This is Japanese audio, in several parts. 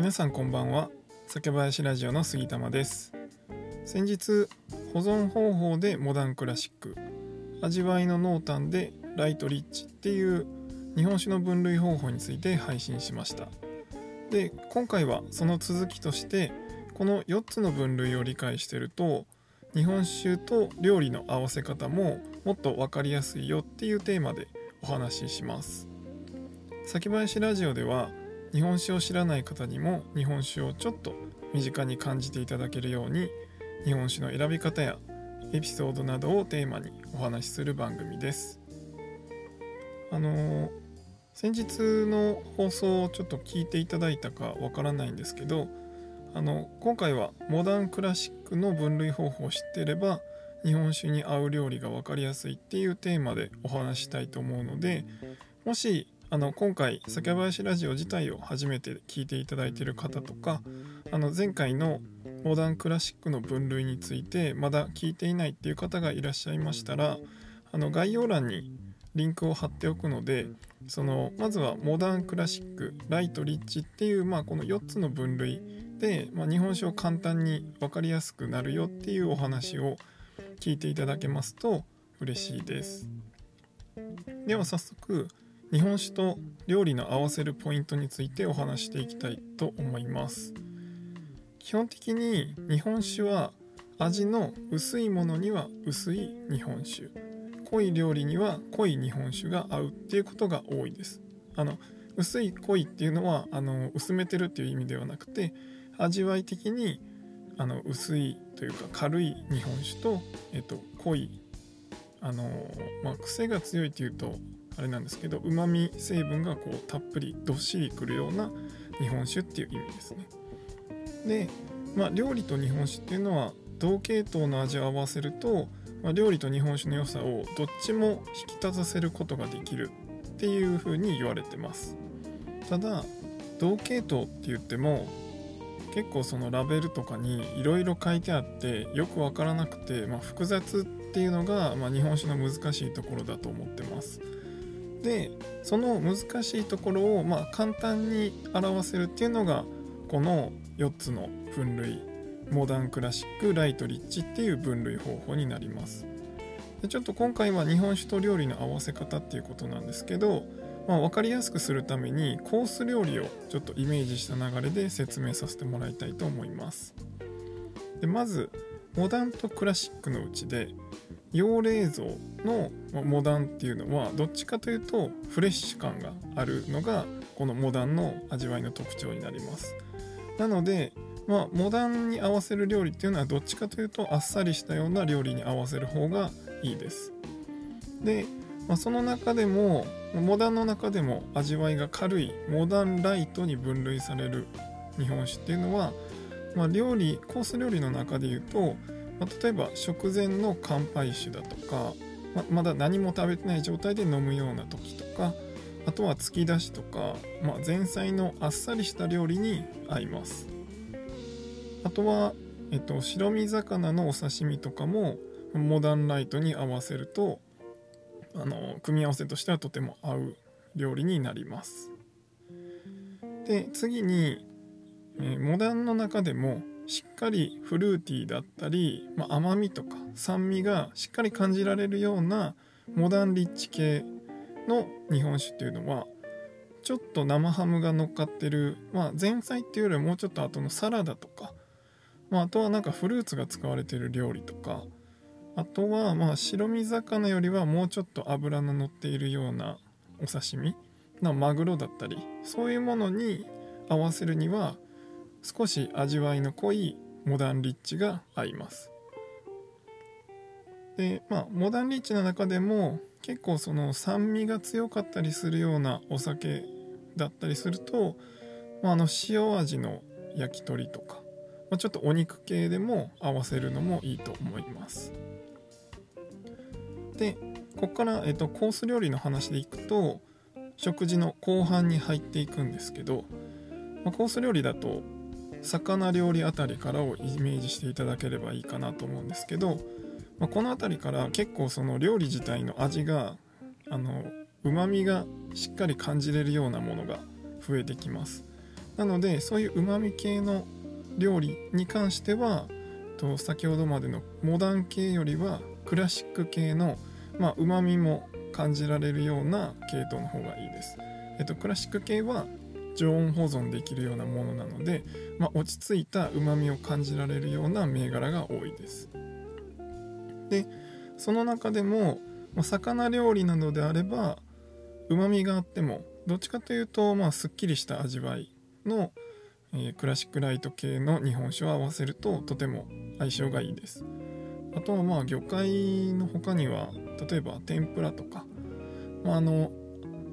皆さんこんばんは。酒林ラジオの杉玉です。先日保存方法でモダンクラシック味わいの濃淡でライトリッチっていう日本酒の分類方法について配信しました。で今回はその続きとしてこの4つの分類を理解してると日本酒と料理の合わせ方ももっと分かりやすいよっていうテーマでお話しします。先林ラジオでは日本酒を知らない方にも日本酒をちょっと身近に感じていただけるように日本酒の選び方やエピソードなどをテーマにお話しする番組です。あのー、先日の放送をちょっと聞いていただいたかわからないんですけどあの今回はモダンクラシックの分類方法を知ってれば日本酒に合う料理が分かりやすいっていうテーマでお話したいと思うのでもしあの今回酒林ラジオ自体を初めて聞いていただいている方とかあの前回のモダンクラシックの分類についてまだ聞いていないっていう方がいらっしゃいましたらあの概要欄にリンクを貼っておくのでそのまずはモダンクラシックライトリッチっていう、まあ、この4つの分類で、まあ、日本酒を簡単に分かりやすくなるよっていうお話を聞いていただけますと嬉しいです。では早速日本酒と料理の合わせるポイントについてお話していきたいと思います。基本的に日本酒は味の薄いものには薄い日本酒。濃い料理には濃い日本酒が合うっていうことが多いです。あの薄い濃いっていうのはあの薄めてるっていう意味ではなくて味わい的にあの薄いというか軽い日本酒と、えっと、濃いあの、まあ、癖が強いっていうとあれなんですけどうまみ成分がこうたっぷりどっしりくるような日本酒っていう意味ですね。で、まあ、料理と日本酒っていうのは同系統の味を合わせると、まあ、料理と日本酒の良さをどっちも引き立たせることができるっていうふうに言われてます。ただ同系統って言っても結構そのラベルとかにいろいろ書いてあってよく分からなくて、まあ、複雑っていうのが、まあ、日本酒の難しいところだと思ってます。でその難しいところをまあ簡単に表せるっていうのがこの4つの分類モダンクラシックライトリッチっていう分類方法になります。でちょっと今回は日本酒と料理の合わせ方っていうことなんですけど、まあ、分かりやすくするためにコース料理をちょっとイメージした流れで説明させてもらいたいと思います。でまずモダンとクラシックのうちで用冷蔵のモダンっていうのはどっちかというとフレッシュ感があるのがこのモダンの味わいの特徴になります。なのでまあモダンに合わせる料理っていうのはどっちかというとあっさりしたような料理に合わせる方がいいです。で、まあ、その中でもモダンの中でも味わいが軽いモダンライトに分類される日本酒っていうのは、まあ、料理コース料理の中で言うとまあ、例えば食前の乾杯酒だとか、ままだ何も食べてない状態で飲むような時とかあとは突き出しとか、まあ、前菜のあっさりした料理に合います。あとは、えっと、白身魚のお刺身とかもモダンライトに合わせるとあの組み合わせとしてはとても合う料理になります。で次に、えー、モダンの中でもしっかりフルーティーだったり、まあ、甘みとか酸味がしっかり感じられるようなモダンリッチ系の日本酒っていうのはちょっと生ハムが乗っかってる、まあ、前菜っていうよりはもうちょっと後のサラダとか、まあ、あとはなんかフルーツが使われてる料理とかあとはまあ白身魚よりはもうちょっと脂の乗っているようなお刺身のマグロだったりそういうものに合わせるには少し味わいの濃いモダンリッチが合います。でまあモダンリッチの中でも結構その酸味が強かったりするようなお酒だったりすると、まあ、あの塩味の焼き鳥とか、まあ、ちょっとお肉系でも合わせるのもいいと思います。でここから、えっと、コース料理の話でいくと食事の後半に入っていくんですけど、まあ、コース料理だと魚料理あたりからをイメージしていただければいいかなと思うんですけど、まあ、この辺りから結構その料理自体の味がうまみがしっかり感じれるようなものが増えてきますなのでそういううまみ系の料理に関してはと先ほどまでのモダン系よりはクラシック系のうまみも感じられるような系統の方がいいです。えっと、クラシック系は常温保存できるようなものなので、まあ、落ち着いたうまみを感じられるような銘柄が多いです。でその中でも、まあ、魚料理などであればうまみがあってもどっちかというと、まあ、すっきりした味わいの、えー、クラシックライト系の日本酒を合わせるととても相性がいいです。あとはまあ魚介の他には例えば天ぷらとか、まあ、あの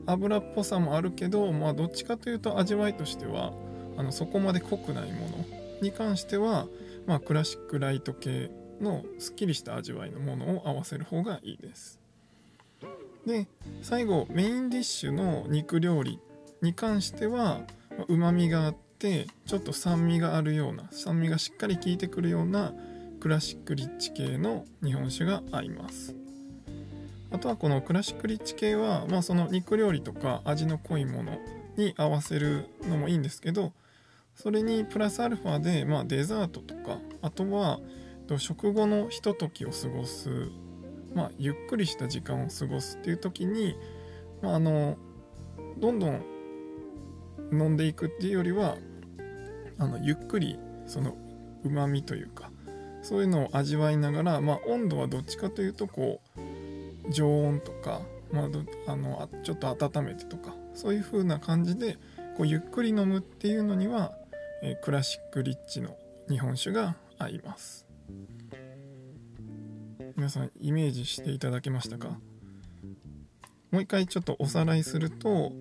油っぽさもあるけど、まあ、どっちかというと味わいとしてはあのそこまで濃くないものに関しては、まあ、クラシックライト系のすっきりした味わいのものを合わせる方がいいです。で最後メインディッシュの肉料理に関してはうまみがあってちょっと酸味があるような酸味がしっかり効いてくるようなクラシックリッチ系の日本酒が合います。あとはこのクラシックリッチ系は、まあ、その肉料理とか味の濃いものに合わせるのもいいんですけどそれにプラスアルファで、まあ、デザートとかあとは食後のひとときを過ごす、まあ、ゆっくりした時間を過ごすっていう時に、まあ、あのどんどん飲んでいくっていうよりはあのゆっくりそのうまみというかそういうのを味わいながら、まあ、温度はどっちかというとこう常温とか、まあ、あのちょっと温めてとかそういう風な感じでこうゆっくり飲むっていうのには、え、クラシックリッチの日本酒が合います。皆さんイメージしていただけましたか？もう一回ちょっとおさらいすると、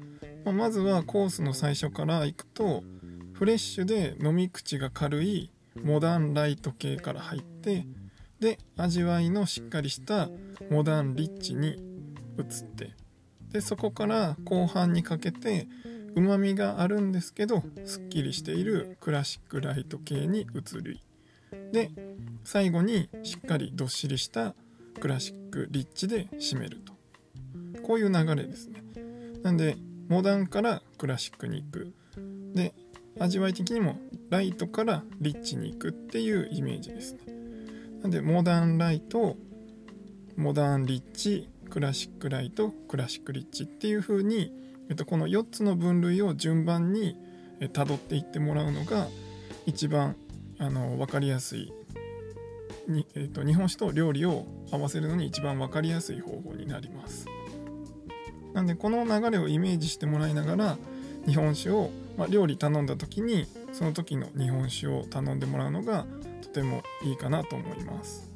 まあ、まずはコースの最初からいくとフレッシュで飲み口が軽いモダンライト系から入ってで味わいのしっかりしたモダンリッチに移ってでそこから後半にかけてうまみがあるんですけどすっきりしているクラシックライト系に移りで最後にしっかりどっしりしたクラシックリッチで締めると。こういう流れですね。なんでモダンからクラシックに行く。で味わい的にもライトからリッチに行くっていうイメージですね。なんでモダンライトモダンリッチクラシックライトクラシックリッチっていう風に、えっと、この4つの分類を順番にたどっていってもらうのが一番あの分かりやすいに、えっと、日本酒と料理を合わせるのに一番分かりやすい方法になります。なんでこの流れをイメージしてもらいながら日本酒をまあ、料理頼んだ時にその時の日本酒を頼んでもらうのがとてもいいかなと思います。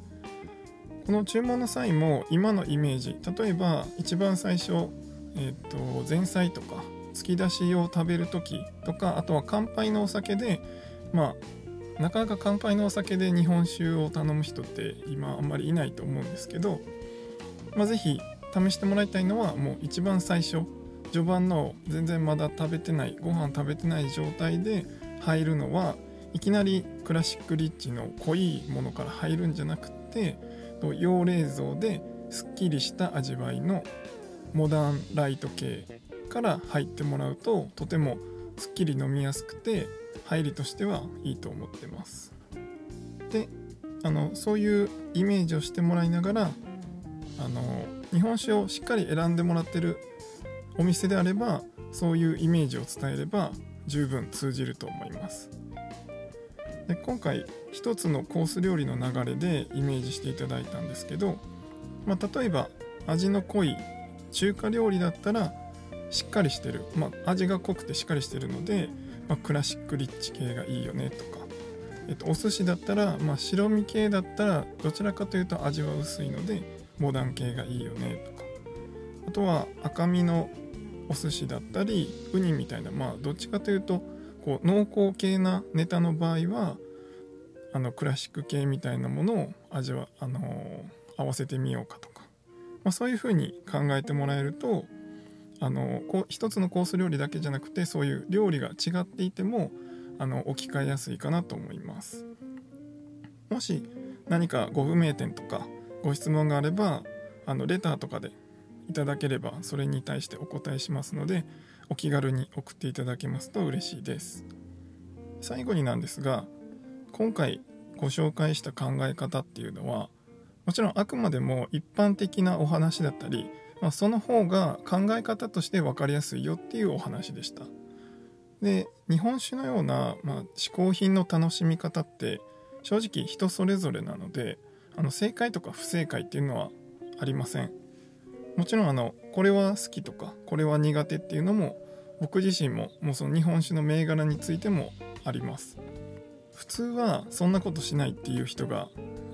この注文の際も今のイメージ例えば一番最初、えーと、前菜とか突き出しを食べる時とかあとは乾杯のお酒でまあなかなか乾杯のお酒で日本酒を頼む人って今あんまりいないと思うんですけど、まあ、是非試してもらいたいのはもう一番最初序盤の全然まだ食べてないご飯食べてない状態で入るのはいきなりクラシックリッチの濃いものから入るんじゃなくて用冷蔵ですっきりした味わいのモダンライト系から入ってもらうととてもすっきり飲みやすくて入りとしてはいいと思ってます。であのそういうイメージをしてもらいながらあの日本酒をしっかり選んでもらってるお店であればそういうイメージを伝えれば十分通じると思います。で今回一つのコース料理の流れでイメージしていただいたんですけど、まあ、例えば味の濃い中華料理だったらしっかりしてる、まあ、味が濃くてしっかりしてるので、まあ、クラシックリッチ系がいいよねとか、えっと、お寿司だったら、まあ、白身系だったらどちらかというと味は薄いのでモダン系がいいよねとかあとは赤身のお寿司だったりウニみたいなまあどっちかというとこう濃厚系なネタの場合はあのクラシック系みたいなものを味はあのー、合わせてみようかとか、まあ、そういうふうに考えてもらえるとあのこう一つのコース料理だけじゃなくてそういう料理が違っていてもあの置き換えやすいかなと思います。もし何かご不明点とかご質問があればあのレターとかでいただければそれに対してお答えしますのでお気軽に送っていただけますと嬉しいです。最後になんですが今回ご紹介した考え方っていうのはもちろんあくまでも一般的なお話だったり、まあ、その方が考え方として分かりやすいよっていうお話でしたで日本酒のような、まあ、嗜好品の楽しみ方って正直人それぞれなのであの正解とか不正解っていうのはありませんもちろんあのこれは好きとかこれは苦手っていうのも僕自身ももうその日本酒の銘柄についてもあります。普通はそんなことしないっていう人が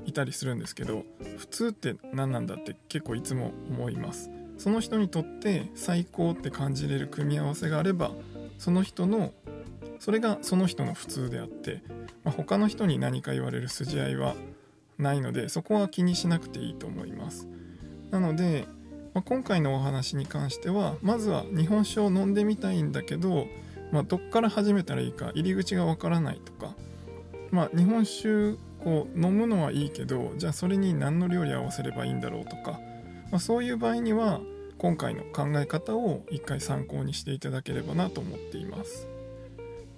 いたりするんですけど普通って何なんだって結構いつも思います。その人にとって最高って感じれる組み合わせがあればその人のそれがその人の普通であって、まあ、他の人に何か言われる筋合いはないのでそこは気にしなくていいと思います。なのでまあ、今回のお話に関してはまずは日本酒を飲んでみたいんだけど、まあ、どっから始めたらいいか入り口がわからないとか、まあ、日本酒こう飲むのはいいけどじゃあそれに何の料理合わせればいいんだろうとか、まあ、そういう場合には今回の考え方を一回参考にしていただければなと思っています。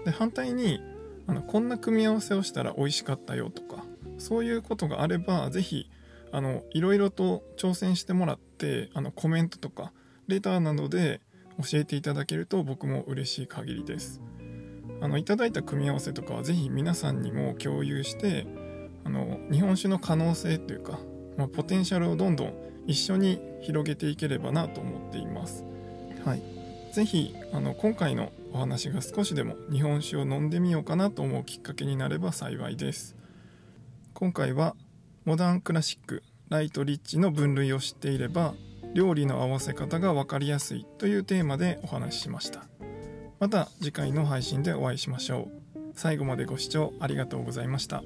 で反対にあのこんな組み合わせをしたら美味しかったよとかそういうことがあれば是非いろいろと挑戦してもらっってあのコメントとかレターなどで教えていただけると僕も嬉しい限りです。あのいただいた組み合わせとかは是非皆さんにも共有してあの日本酒の可能性というか、まあ、ポテンシャルをどんどん一緒に広げていければなと思っています。はい。是非あの今回のお話が少しでも日本酒を飲んでみようかなと思うきっかけになれば幸いです。今回はモダンクラシックライトリッチの分類を知っていれば料理の合わせ方が分かりやすいというテーマでお話ししました。また次回の配信でお会いしましょう。最後までご視聴ありがとうございました。